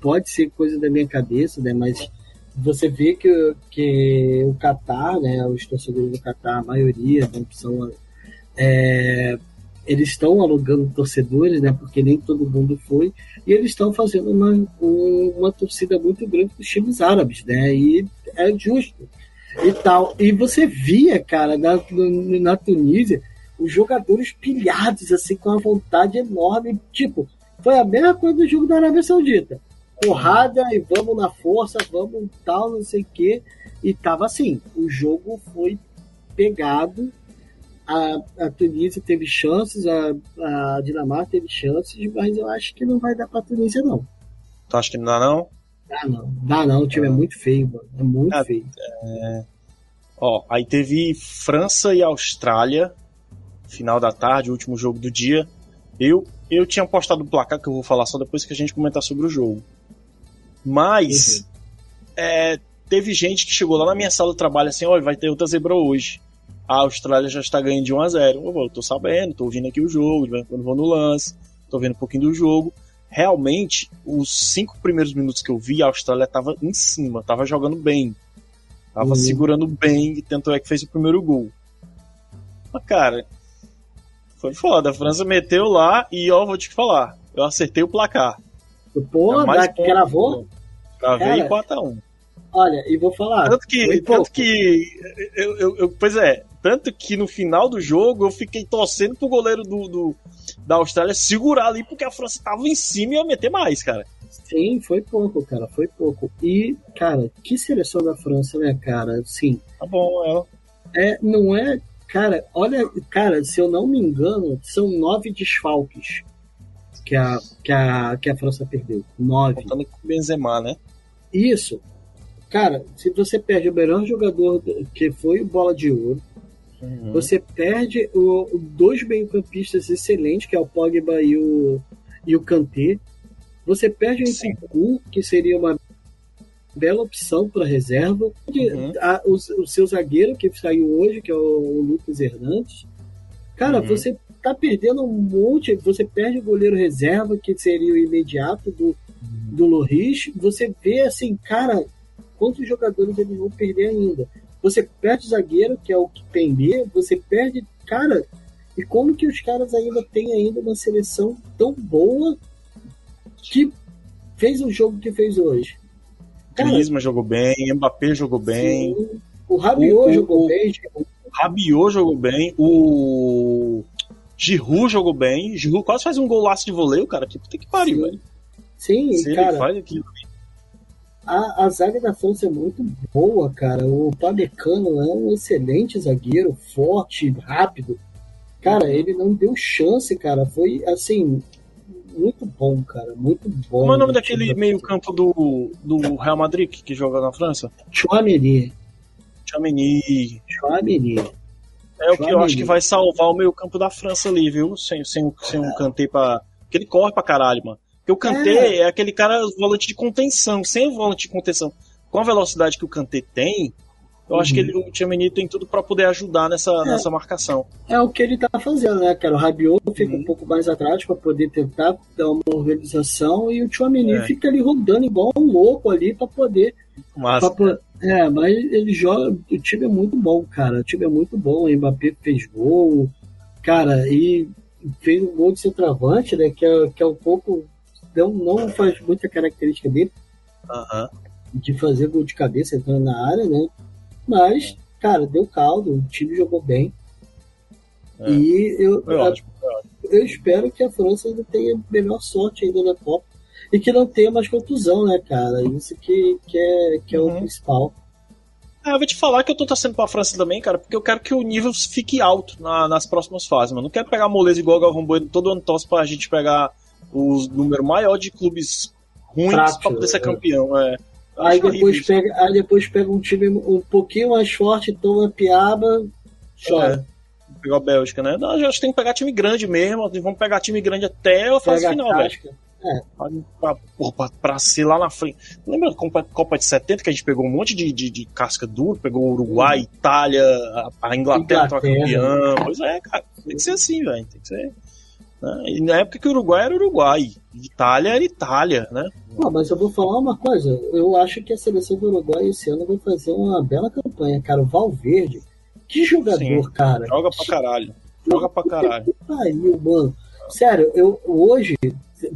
pode ser coisa da minha cabeça, né? Mas você vê que, que o Qatar, né? Os torcedores do Qatar, a maioria, né, são é, eles estão alugando torcedores, né? Porque nem todo mundo foi, e eles estão fazendo uma, uma torcida muito grande para os times árabes, né? E é justo e tal. E você via, cara, na, na Tunísia, os jogadores pilhados, assim, com uma vontade enorme. Tipo, foi a mesma coisa do jogo da Arábia Saudita. Porrada e vamos na força, vamos tal, não sei o quê. E tava assim, o jogo foi pegado. A, a Tunísia teve chances, a, a Dinamarca teve chances, mas eu acho que não vai dar pra Tunísia, não. Tu acha que não dá, não? Dá não, dá não, o time é, é muito feio, mano. É muito é, feio. É... Ó, aí teve França e Austrália, final da tarde, último jogo do dia. Eu, eu tinha postado o placar que eu vou falar só depois que a gente comentar sobre o jogo. Mas uhum. é, teve gente que chegou lá na minha sala de trabalho assim, olha, vai ter outra zebra hoje. A Austrália já está ganhando de 1 a 0 Eu, tô sabendo, tô ouvindo aqui o jogo, quando vou no lance, tô vendo um pouquinho do jogo. Realmente, os cinco primeiros minutos que eu vi, a Austrália tava em cima, tava jogando bem. Tava uhum. segurando bem, e tanto é que fez o primeiro gol. Mas, cara, foi foda. A França meteu lá e, ó, vou te falar, eu acertei o placar. Pô, é da, gravou? Gravei 4x1. Olha, e vou falar. Tanto que. Tanto que eu, eu, eu, pois é, tanto que no final do jogo eu fiquei torcendo pro goleiro do, do da Austrália segurar ali, porque a França tava em cima e ia meter mais, cara. Sim, foi pouco, cara, foi pouco. E, cara, que seleção da França, né, cara? Sim. Tá bom, ela. É, não é Cara, olha, cara, se eu não me engano, são nove desfalques que a, que a, que a França perdeu. Nove. Contando com o Benzema, né? Isso. Cara, se você perde o melhor jogador que foi o Bola de Ouro, uhum. você perde o, dois meio-campistas excelentes, que é o Pogba e o, e o Kanté. Você perde o Nkunku, que seria uma bela opção para reserva. Uhum. A, o, o, seu zagueiro que saiu hoje, que é o, o Lucas Hernandes. Cara, uhum. você tá perdendo um monte. Você perde o goleiro reserva, que seria o imediato do, do Loris. Você vê assim, cara, quantos jogadores eles vão perder ainda. Você perde o zagueiro, que é o que pender, você perde. Cara, e como que os caras ainda têm ainda uma seleção tão boa que fez o jogo que fez hoje? Griezmann jogou bem, Mbappé jogou bem. Sim. O Rabiot o, jogou o, bem. O Rabiot jogou bem. O Giroud jogou bem. Giroud quase faz um golaço de voleio, cara. Que puta que pariu, velho. Sim, Se cara. Ele faz aquilo. A, a zaga da França é muito boa, cara. O Pamecano é um excelente zagueiro, forte, rápido. Cara, ele não deu chance, cara. Foi assim, muito bom, cara. Muito bom. Como é o nome daquele meio-campo do, do Real Madrid que joga na França? Chouameni. Chouameni. Chouameni. É o que eu acho que vai salvar o meio-campo da França ali, viu? Sem, sem, sem um Kanté pra. Porque ele corre pra caralho, mano. Porque o Kanté é. é aquele cara volante de contenção. Sem o volante de contenção, com a velocidade que o Kanté tem, eu uhum. acho que ele, o Tchouameni tem tudo para poder ajudar nessa, é, nessa marcação. É o que ele tá fazendo, né, cara? O Rabiot fica uhum. um pouco mais atrás para poder tentar dar uma organização e o Tchouameni é. fica ali rodando igual um louco ali para poder... Massa. Pra, é, mas ele joga... O time é muito bom, cara. O time é muito bom. O Mbappé fez gol, cara, e fez um gol de centroavante, né, que é, que é um pouco... Não, não faz muita característica dele. Uhum. De fazer gol de cabeça entrando na área, né? Mas, cara, deu caldo, o time jogou bem. É. E eu, eu, eu, espero que a França ainda tenha melhor sorte ainda na Copa. E que não tenha mais contusão, né, cara? Isso que, que é, que é uhum. o principal. É, eu vou te falar que eu tô torcendo pra França também, cara, porque eu quero que o nível fique alto na, nas próximas fases, mano. Não quero pegar moleza igual o Galvão Bueno todo ano torce pra gente pegar o número maior de clubes ruins pra poder ser é. campeão. É. Aí depois, pega, aí depois pega um time um pouquinho mais forte, toma piaba, chora. É pegar a Bélgica, né? Não, a gente tem que pegar time grande mesmo. Vamos pegar time grande até a fase final, velho. É. Pra, pra, pra, ser lá na frente. Lembra da Copa de 70 que a gente pegou um monte de, de, de casca dura? Pegou Uruguai, uhum. Itália, a, a Inglaterra, Inglaterra. campeã. Pois é, cara. Tem que ser assim, velho. Tem que ser. Né? E na época que o Uruguai era Uruguai, Itália era Itália, né? Não, mas eu vou falar uma coisa. Eu acho que a seleção do Uruguai esse ano vai fazer uma bela campanha, cara. O Valverde que jogador, Sim, cara. Joga pra caralho. Joga pra caralho. Que pariu, mano. Sério, eu hoje,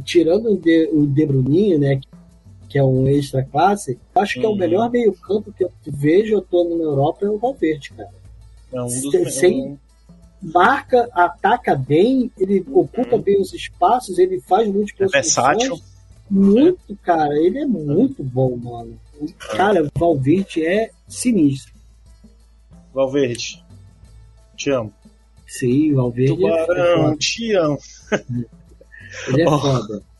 tirando o De, o de Bruninho, né? Que é um extra classe, acho que é o uhum. melhor meio-campo que eu vejo atuando na Europa é o Valverde, cara. É um dos Sem, marca, ataca bem, ele ocupa uhum. bem os espaços, ele faz muitas é versátil. Muito, cara, ele é muito bom, mano. Cara, o Valverde é sinistro. Valverde, te amo. Sim, Valverde. Tubarão, é te amo. Ele é oh. foda.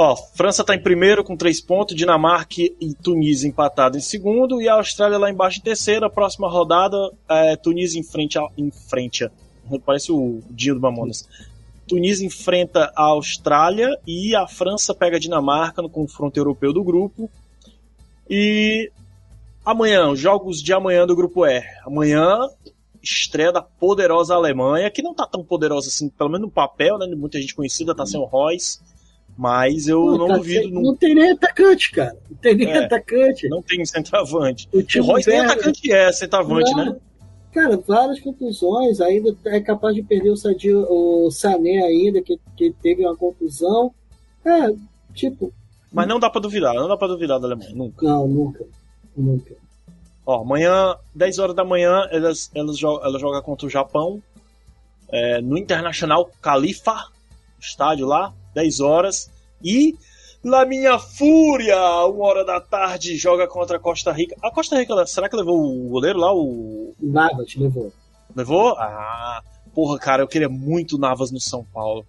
Ó, França está em primeiro com três pontos, Dinamarca e Tunísia empatados em segundo e a Austrália lá embaixo em terceiro. A próxima rodada é Tunísia em frente a, em frente. Parece o dia do Mamonas. Tunísia enfrenta a Austrália e a França pega a Dinamarca no confronto europeu do grupo. E Amanhã, os jogos de amanhã do grupo E. Amanhã, estreia da poderosa Alemanha, que não tá tão poderosa assim, pelo menos no papel, né? Muita gente conhecida, tá sem o Royce. Mas eu não, não duvido. Não... não tem nem atacante, cara. Não tem nem é, atacante. Não tem centroavante. O, o Royce nem atacante é, centroavante, não. né? Cara, várias contusões, ainda é capaz de perder o, Sadio, o Sané ainda, que, que teve uma contusão. É, tipo. Mas não dá pra duvidar, não dá pra duvidar da Alemanha, nunca. Não, nunca. Nunca. Ó, amanhã, 10 horas da manhã, elas, elas, ela joga contra o Japão. É, no Internacional Califa, estádio lá, 10 horas. E La Minha Fúria, uma hora da tarde, joga contra a Costa Rica. A Costa Rica, será que levou o goleiro lá? O Navas levou. Levou? Ah, porra, cara, eu queria muito Navas no São Paulo.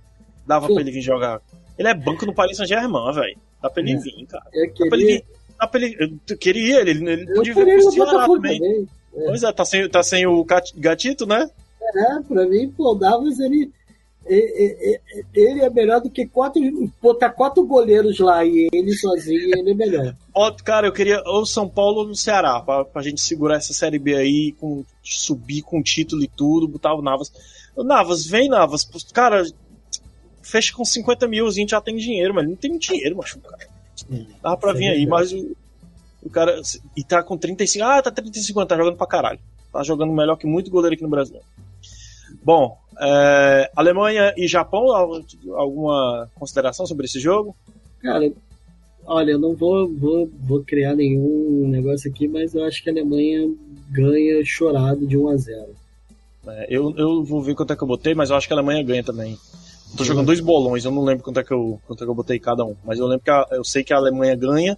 Dava Sim. pra ele vir jogar. Ele é banco no Paris Saint-Germain, velho. Dá pra ele é. vir, cara. Eu queria... Dá pra ele vir dá pra ele. Eu queria ele, ele podia vir pro Ceará também. também. É. Pois é, tá sem, tá sem o gatito, né? É, pra mim, pô, Davos, ele, ele, é melhor do que quatro. Botar quatro goleiros lá e ele sozinho, ele é melhor. Cara, eu queria ou São Paulo ou no Ceará, pra, pra gente segurar essa Série B aí, com, subir com título e tudo, botar o Navas. O Navas, vem, Navas. Cara, fecha com 50 mil, a gente já tem dinheiro, mas não tem dinheiro, macho, cara. Dava pra vir aí, mas o, o cara. E tá com 35. Ah, tá 35 anos, tá jogando pra caralho. Tá jogando melhor que muito goleiro aqui no Brasil. Bom, é, Alemanha e Japão, alguma consideração sobre esse jogo? Cara, olha, eu não vou, vou, vou criar nenhum negócio aqui, mas eu acho que a Alemanha ganha chorado de 1 a 0 é, eu, eu vou ver quanto é que eu botei, mas eu acho que a Alemanha ganha também. Tô jogando dois bolões, eu não lembro quanto é que eu, quanto é que eu botei cada um. Mas eu lembro que a, eu sei que a Alemanha ganha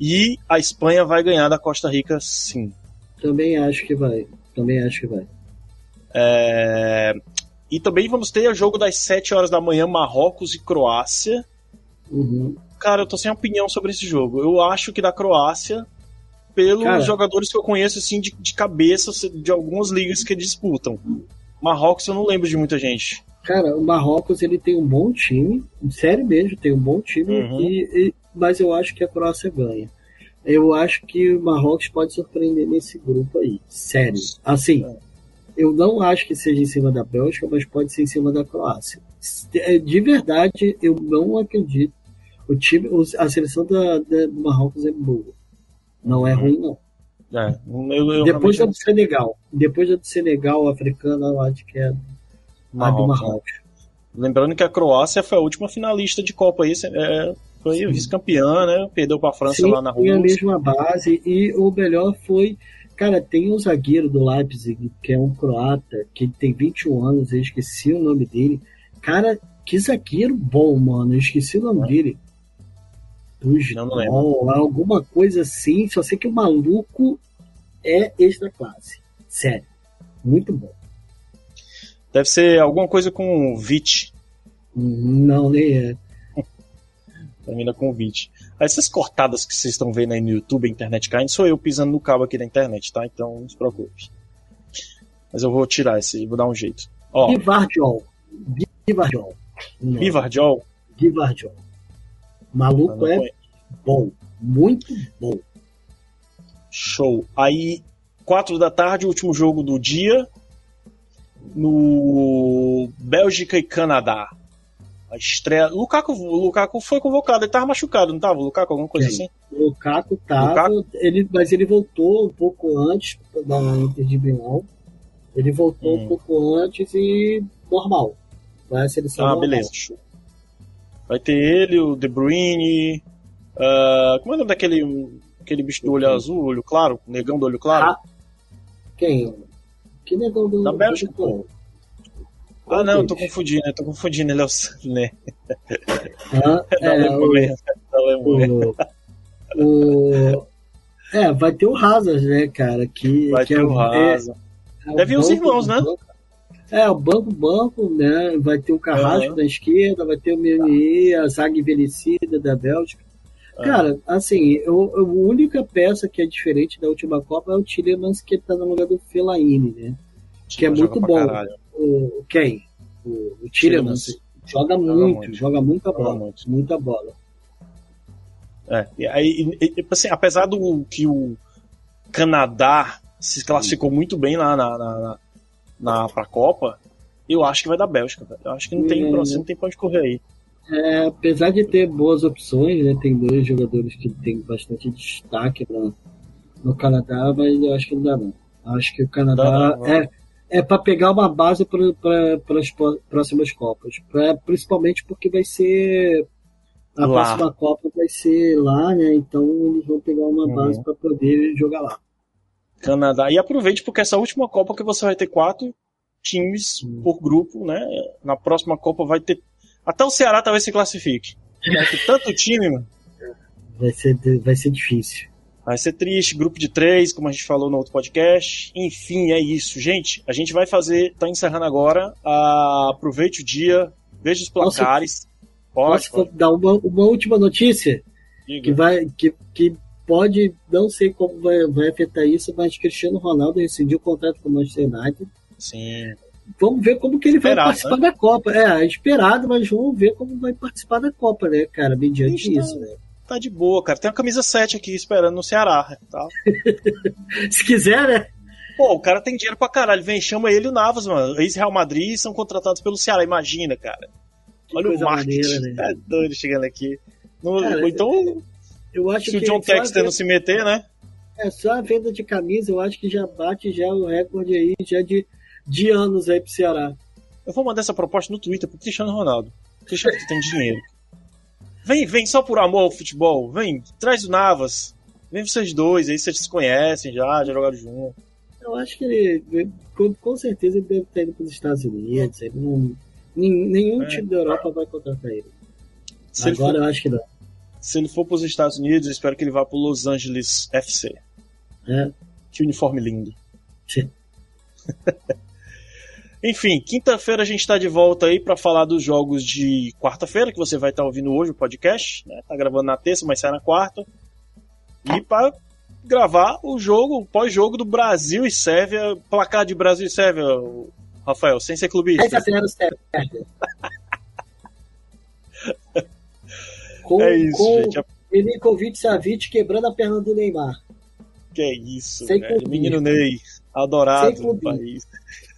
e a Espanha vai ganhar da Costa Rica, sim. Também acho que vai. Também acho que vai. É... E também vamos ter o jogo das 7 horas da manhã, Marrocos e Croácia. Uhum. Cara, eu tô sem opinião sobre esse jogo. Eu acho que da Croácia, pelos Cara, jogadores que eu conheço, assim, de, de cabeça, de algumas ligas que disputam. Marrocos eu não lembro de muita gente. Cara, o Marrocos ele tem um bom time, sério mesmo, tem um bom time, uhum. e, e, mas eu acho que a Croácia ganha. Eu acho que o Marrocos pode surpreender nesse grupo aí, sério. Assim, eu não acho que seja em cima da Bélgica, mas pode ser em cima da Croácia. É, de verdade, eu não acredito. O time, a seleção da, da do Marrocos é boa. Não é uhum. ruim, não. É, eu, eu depois da do Senegal. Depois da do Senegal, africana, eu acho que é Marrocos. Marrocos. Lembrando que a Croácia foi a última finalista de Copa aí, é, foi vice-campeã, né? Perdeu para a França Sim, lá na Rússia. A mesma base e o melhor foi, cara, tem um zagueiro do Leipzig que é um croata que tem 21 anos, eu esqueci o nome dele. Cara, que zagueiro bom, mano, eu esqueci o nome é. dele. Não, não lembro. alguma coisa assim, só sei que o maluco é extra classe. Sério, muito bom. Deve ser alguma coisa com VIT. Não, nem é. Termina com 20. Essas cortadas que vocês estão vendo aí no YouTube, a internet caindo, sou eu pisando no cabo aqui da internet, tá? Então não se preocupe. Mas eu vou tirar esse, vou dar um jeito. Ó, Givardiol. Givardiol. Vivardiol. Givardiol. Maluco Eu é bom. Muito bom. Show. Aí, 4 da tarde, último jogo do dia. No Bélgica e Canadá. A estreia. Lukaku, Lukaku foi convocado, ele tava machucado, não tava? Lukaku, alguma coisa Quem? assim? O Lukaku tava, Lukaku? Ele, mas ele voltou um pouco antes da Inter de Milão. Ele voltou Hum. um pouco antes e normal. Vai a seleção Ah, normal. beleza. Vai ter ele, o De Bruyne. ah, como é o nome daquele aquele bicho do olho azul, olho claro? Negão do olho claro? Ah, Quem? Que negão do Da Bélgica, do- pô. Qual ah, não, eu tô confundindo, eu tô confundindo, ele é o Sané. Ah, é. Da Alemanha. o, o- é, vai ter o Hazard, né, cara? Que, Vai que ter é, o Hazard. é o Deve ir os irmãos, né? É, o banco, banco, né? Vai ter o Carrasco Aham. da esquerda, vai ter o Meunier, a zaga envelhecida da Bélgica. Ah. Cara, assim, eu, a única peça que é diferente da última Copa é o Tillemans, que tá no lugar do Fellaini, né? que é muito bom. caralho. O, o quem? O, o Tillemans. Joga muito, muito. joga muita Joga bola. muito. Muita bola. É, e aí, e- e, assim, apesar do que o Canadá se classificou muito bem lá na, na, na, na pra Copa, eu acho que vai dar Bélgica, velho. Eu acho que não tem, É, não tem pra onde correr aí. É, apesar de ter boas opções, né? Tem dois jogadores que tem bastante destaque no, no Canadá, mas eu acho que não dá não. Acho que o Canadá Dá é, é para pegar uma base para as próximas Copas. Pra- principalmente porque vai ser. A Lá. próxima Copa vai ser lá, né? Então eles vão pegar uma Uhum. base para poder jogar lá. Canadá. E aproveite porque essa última Copa que você vai ter quatro times por grupo, né? Na próxima Copa vai ter. Até o Ceará talvez se classifique. Vai ter tanto time, mano. Vai ser, vai ser difícil. Vai ser triste, grupo de três, como a gente falou no outro podcast. Enfim, é isso. Gente, a gente vai fazer, tá encerrando agora. Ah, aproveite o dia, veja os Posso- placares. Pode, Posso pode. dar uma, uma última notícia? Diga. que vai que, que pode não sei como vai, vai afetar isso, mas Cristiano Ronaldo rescindiu o contrato com o Manchester United. Sim. Vamos ver como que ele Esperado, vai participar da Copa. É, esperado, mas vamos ver como vai participar da Copa, né, cara, mediante Isso, isso, né? Tá de boa, cara. Tem a camisa 7 aqui esperando no Ceará. Tá? Se quiser, né? Pô, o cara tem dinheiro pra caralho. Vem, chama ele e o Navas, mano. Ex-Real Madrid são contratados pelo Ceará. Imagina, cara. Olha o marketing. maneira, né? Tá doido chegando aqui. No- Cara, então, Eu acho se o John Texter não se meter, né? é só a venda de camisa, eu acho que já bate já o recorde aí já de, de anos aí pro Ceará. Eu vou mandar essa proposta no Twitter pro Cristiano Ronaldo. Cristiano, tu tem dinheiro. Vem, vem só por amor ao futebol. Vem, traz o Navas. Vem vocês dois, aí vocês se conhecem já, já jogaram junto. Eu acho que ele, com, com certeza, ele deve estar indo para os Estados Unidos. Ele não, nen- nenhum É. time da Europa vai contratar ele. Se ele, Agora for, eu acho que não. se ele for pros Estados Unidos, eu espero que ele vá pro Los Angeles FC. É. Que uniforme lindo. Enfim, quinta-feira a gente tá de volta aí pra falar dos jogos de quarta-feira, que você vai estar ouvindo hoje o podcast, né? Tá gravando na terça, mas sai na quarta. E para gravar o jogo, o pós-jogo do Brasil e Sérvia, placar de Brasil e Sérvia, Rafael, sem ser clubista. 10 a 0 Sérvia. com, É isso, com gente. Milinkovic Savic quebrando a perna do Neymar. Que é isso. Menino Ney, adorado Sem no país.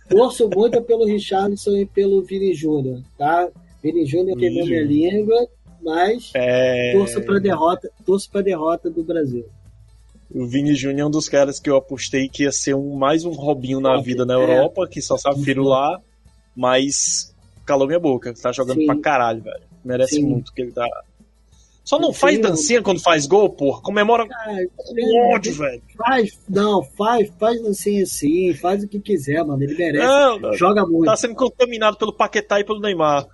Torço muito pelo Richarlison e pelo Vini Júnior, tá? Vini Júnior queimou minha língua, mas É... torço pra derrota, torço pra derrota do Brasil. O Vini Júnior é um dos caras que eu apostei que ia ser um, mais um Robinho na vida na é. Europa, que só sabe Uhum. lá, mas calou minha boca. Tá jogando Sim. pra caralho, velho. Merece Sim. muito que ele tá. Só não faz dancinha quando faz gol, porra. Comemora Ah, com ódio, velho. Faz, não, faz, faz assim, assim, faz o que quiser, mano. Ele merece. Não, não, Joga muito. tá sendo contaminado pelo Paquetá e pelo Neymar.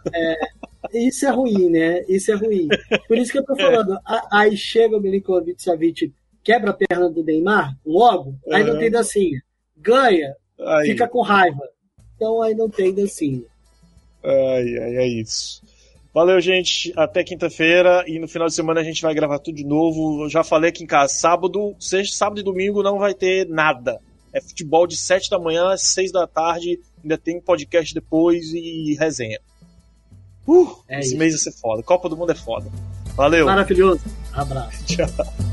Isso é ruim, né? Isso é ruim. Por isso que eu tô falando. a- Aí chega o Milinkovic Savic, quebra a perna do Neymar, logo, aí não tem dancinha. Ganha, Aí, fica com raiva. Então aí não tem dancinha. ai, ai, é isso. Valeu, gente. Até quinta-feira. E no final de semana a gente vai gravar tudo de novo. Eu já falei aqui em casa. Sábado, sexta, sábado e domingo não vai ter nada. É futebol de 7 da manhã às 6 da tarde. Ainda tem podcast depois e resenha. Uh, é esse isso. mês vai ser foda. Copa do Mundo é foda. Valeu. Maravilhoso. Abraço. Tchau.